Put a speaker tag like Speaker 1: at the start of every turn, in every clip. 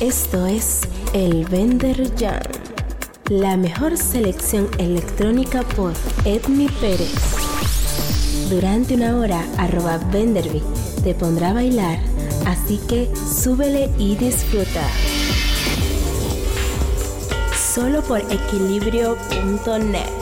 Speaker 1: Esto es El Vender Jam, la mejor selección electrónica por Edmi Pérez. Durante una hora, arroba Venderby te pondrá a bailar, así que súbele y disfruta. Solo por equilibrio.net.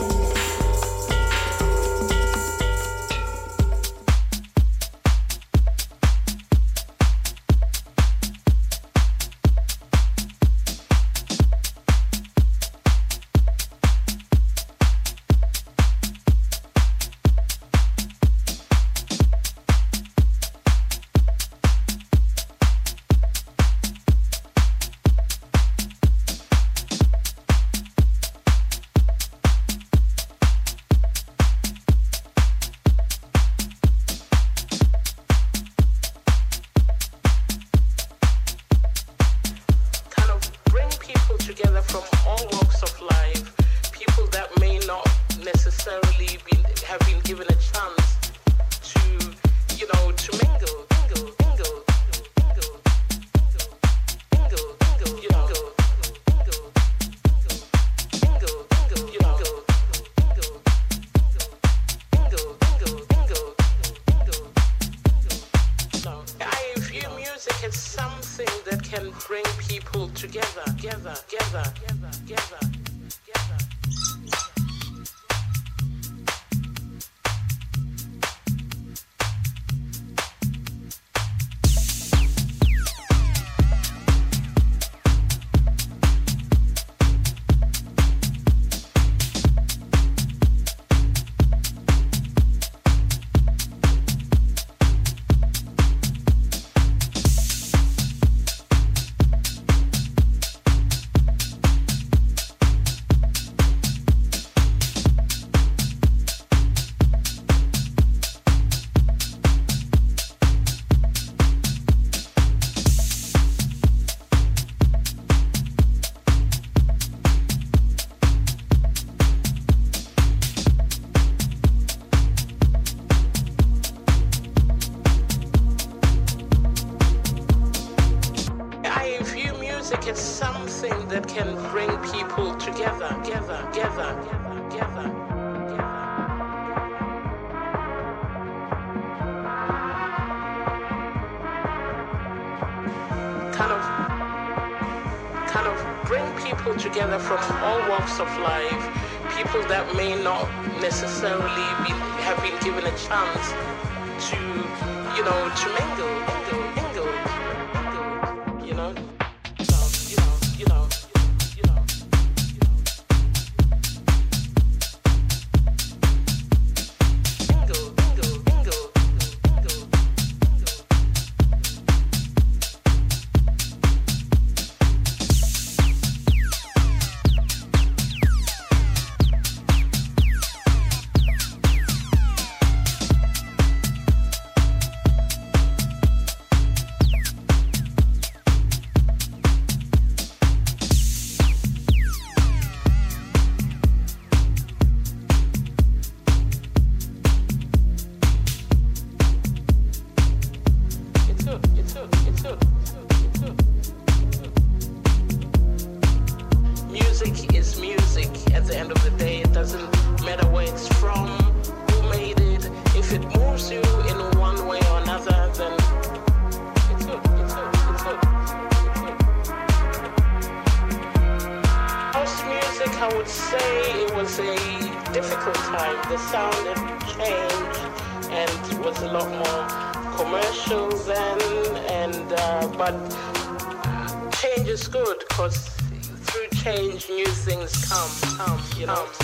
Speaker 1: you know.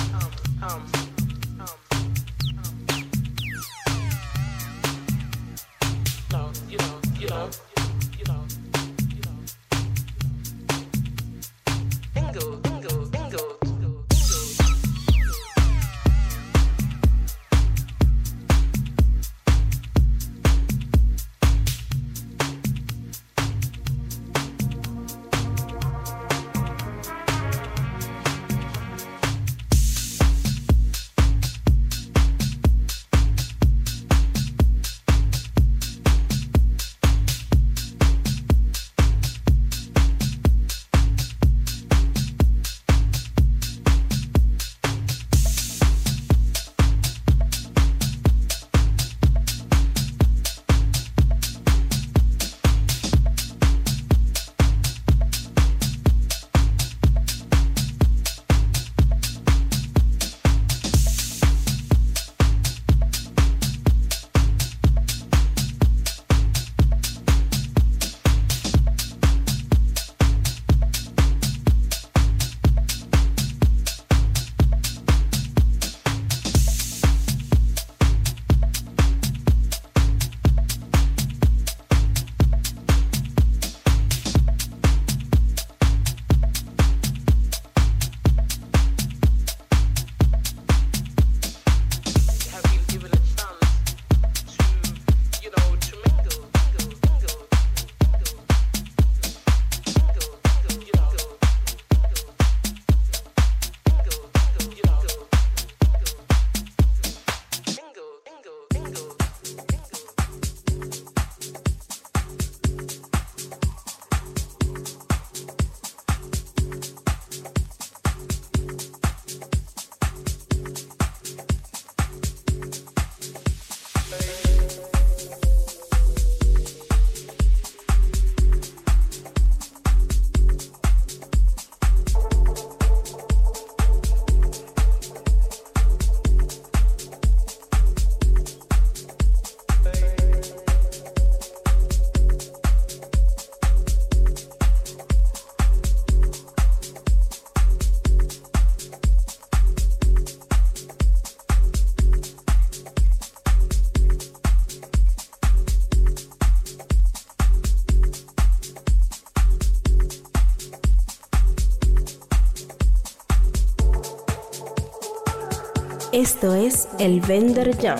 Speaker 2: Esto es el Vender Jam.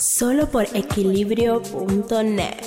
Speaker 2: Solo por equilibrio.net.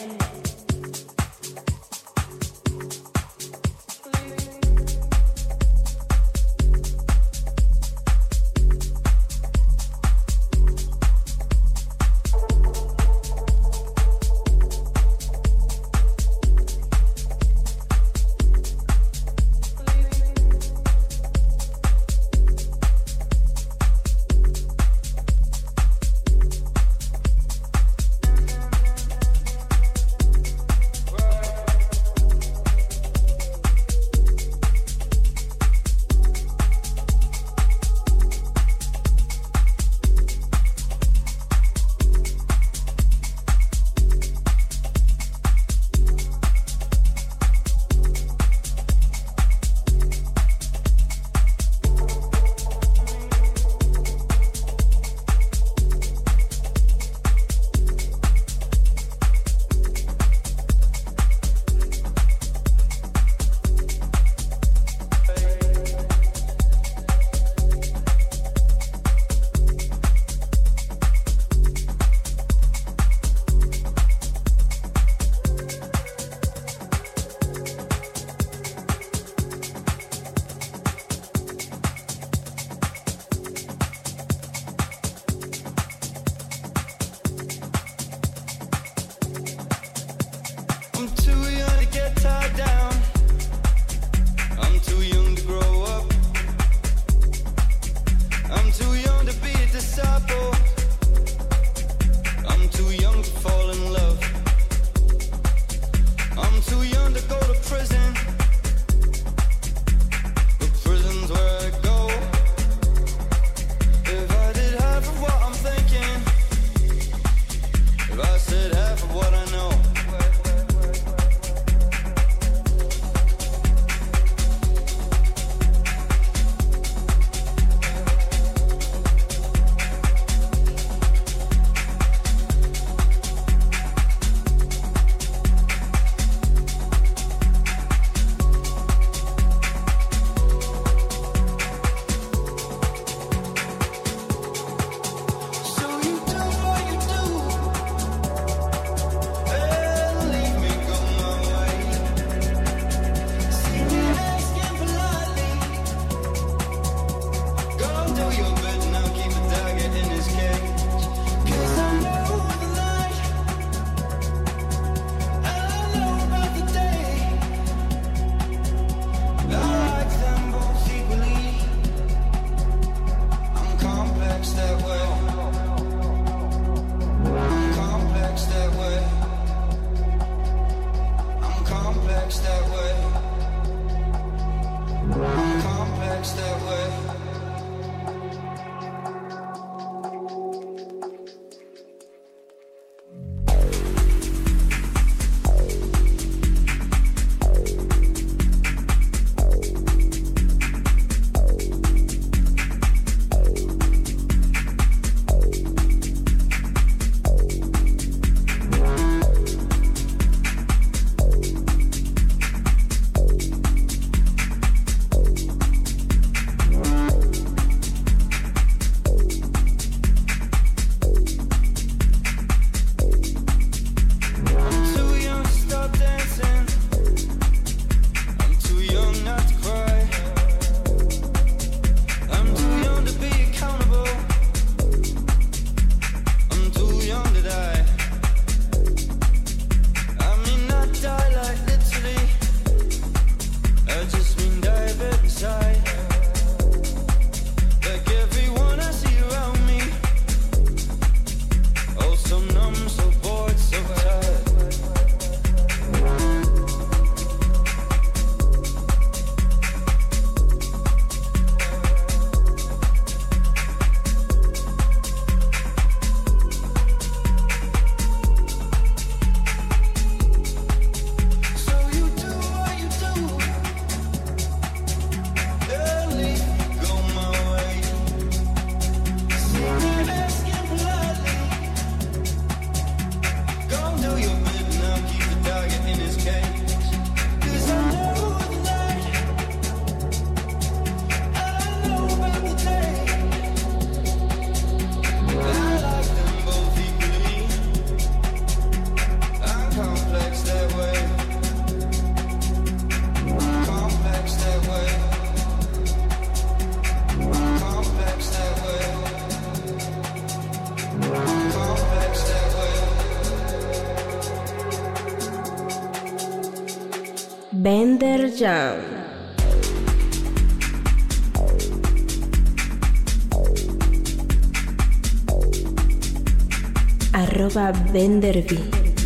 Speaker 3: Arroba Benderby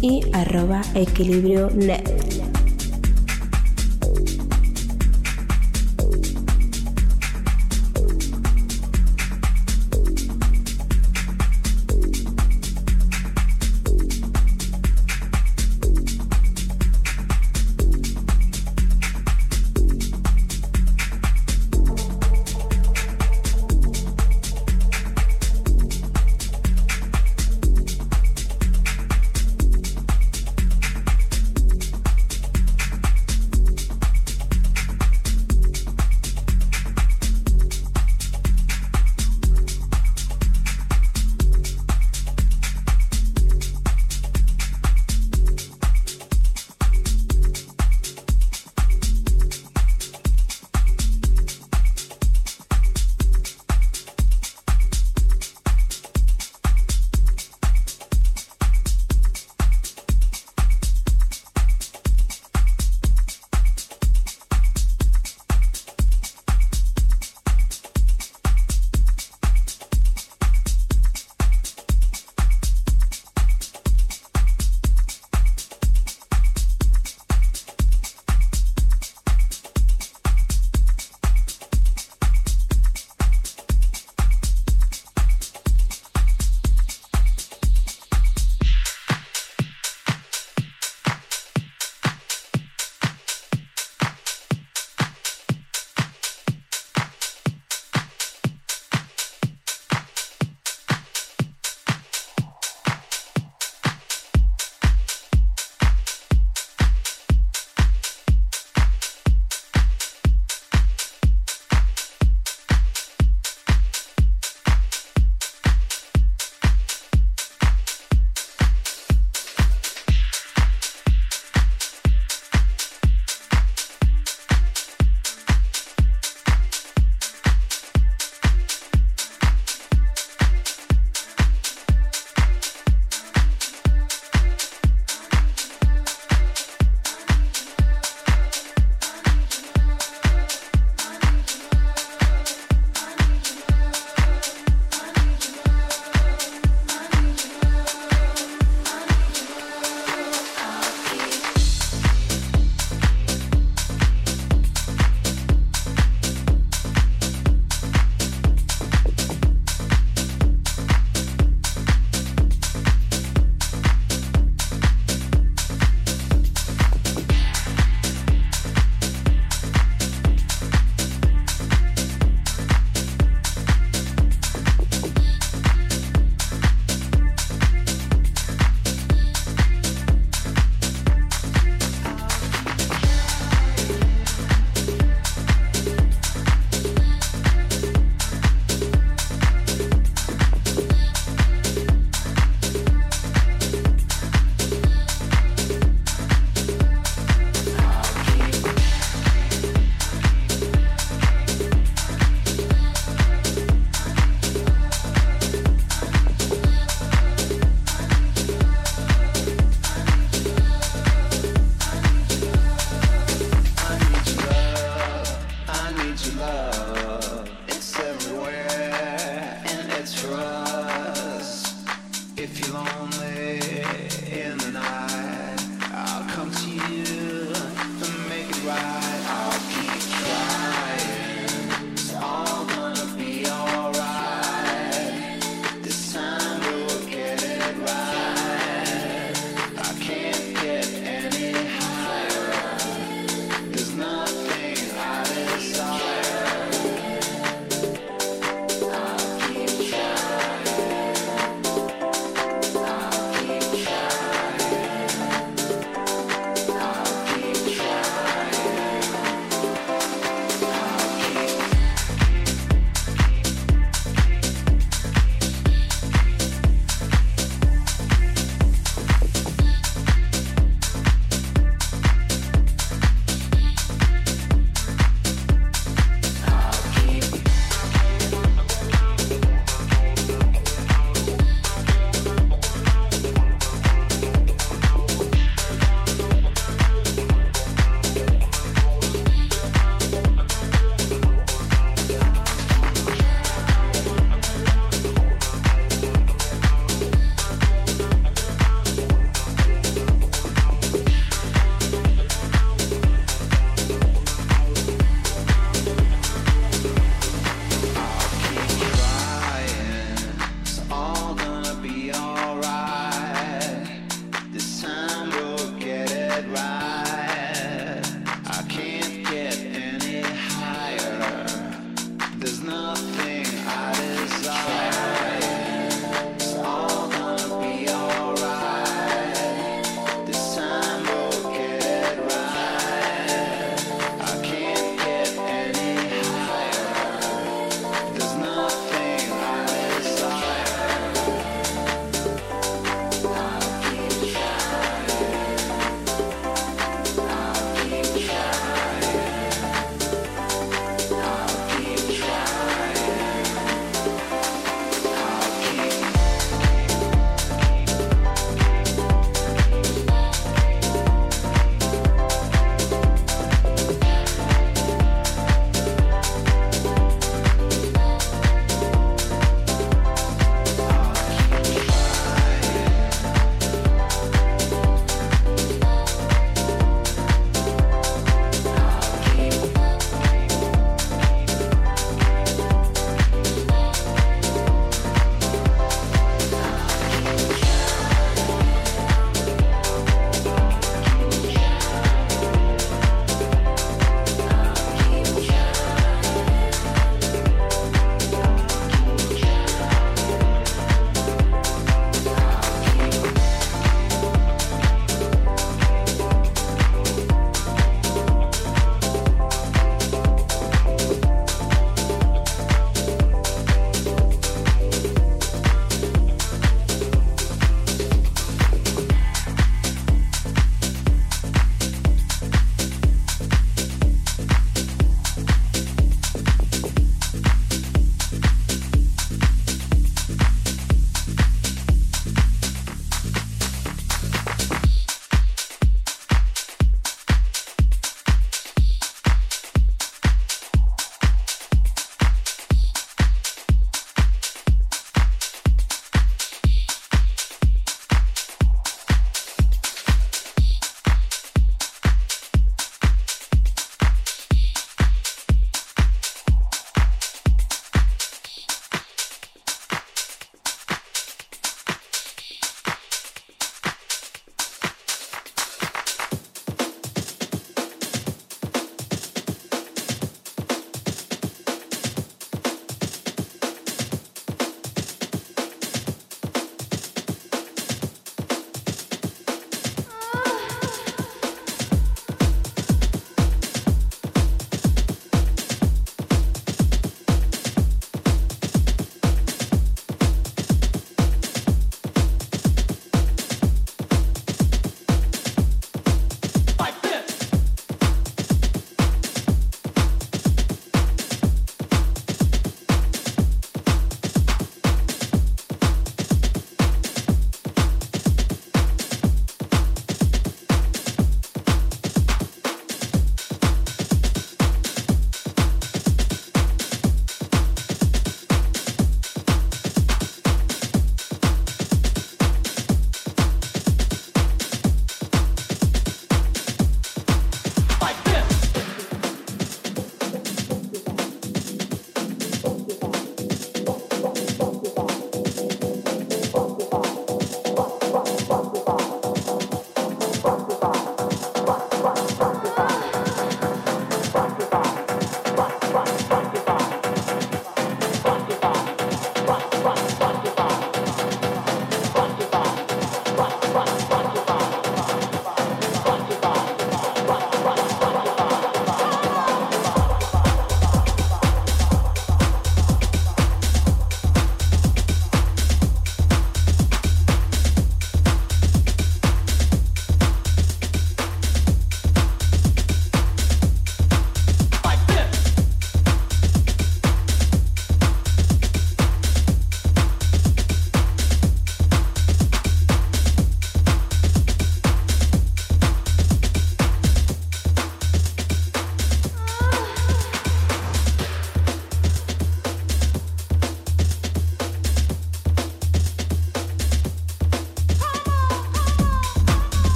Speaker 3: y arroba equilibrio net.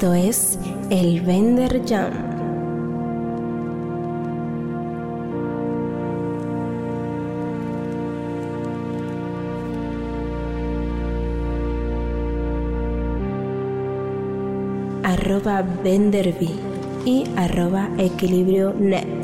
Speaker 3: Esto es el Vender Jam. arroba Venderby y arroba equilibrio net.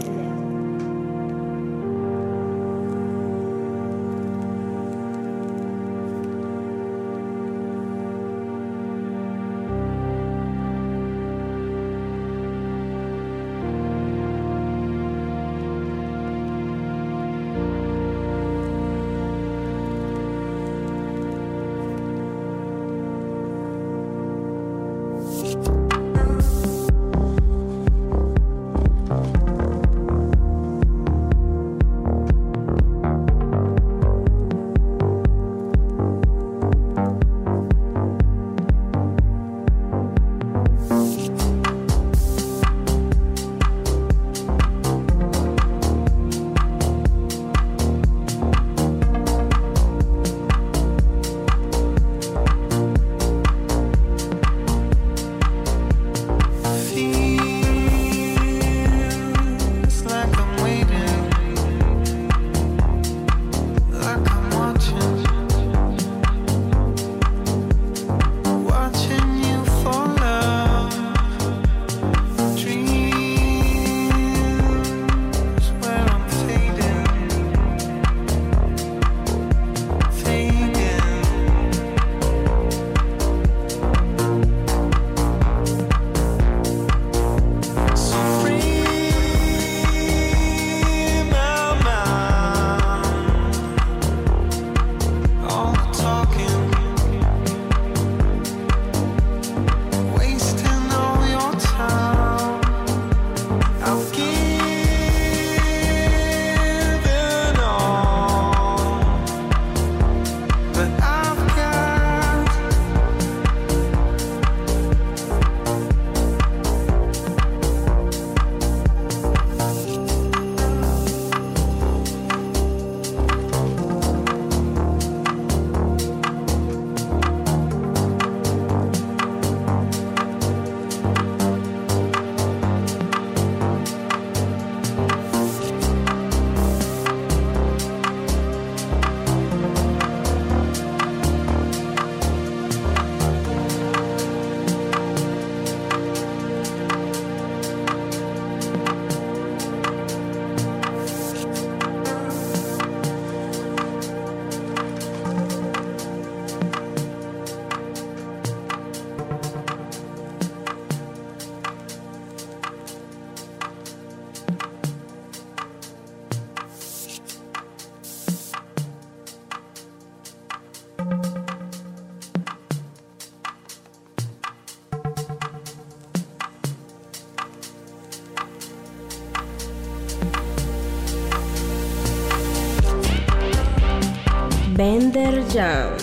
Speaker 4: Jones.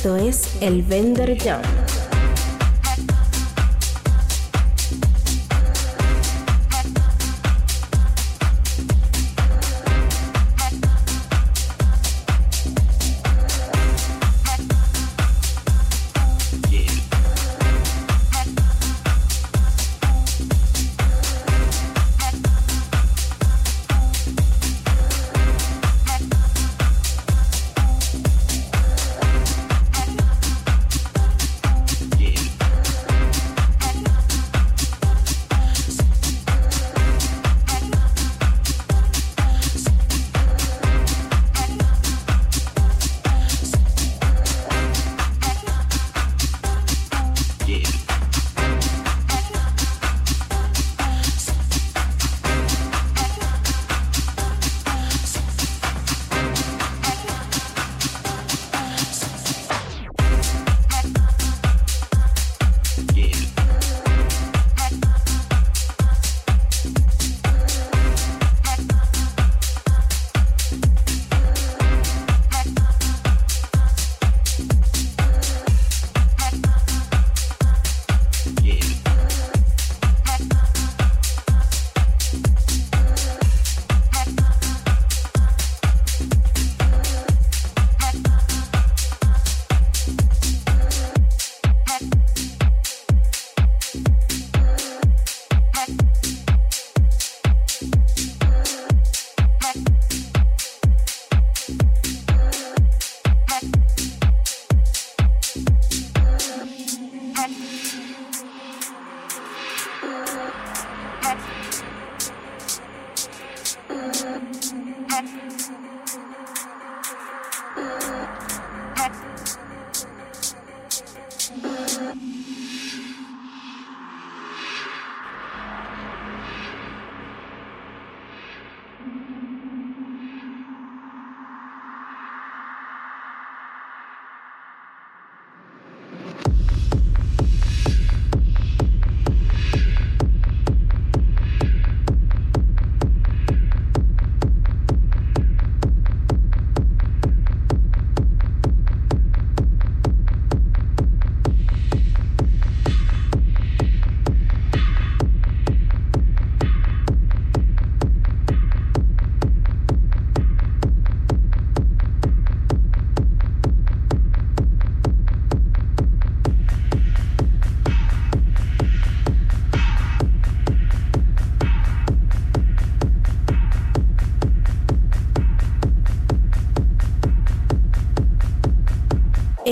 Speaker 3: Esto es el Vender Jam.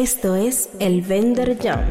Speaker 3: Esto es el Vender Jam.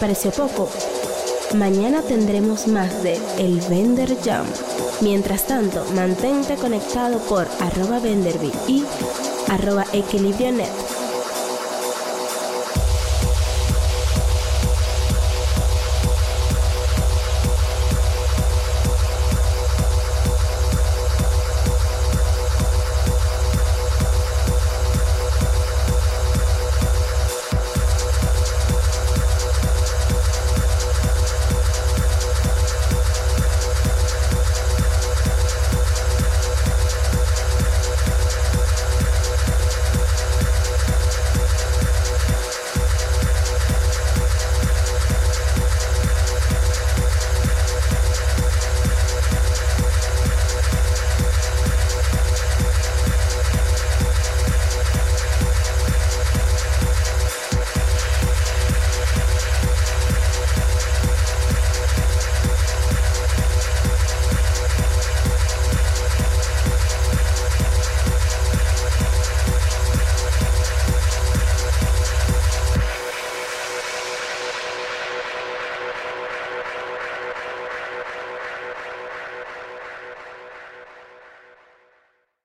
Speaker 3: Pareció poco? Mañana tendremos más de El Vender Jam. Mientras tanto, mantente conectado por arroba Venderby y arroba equilibrio net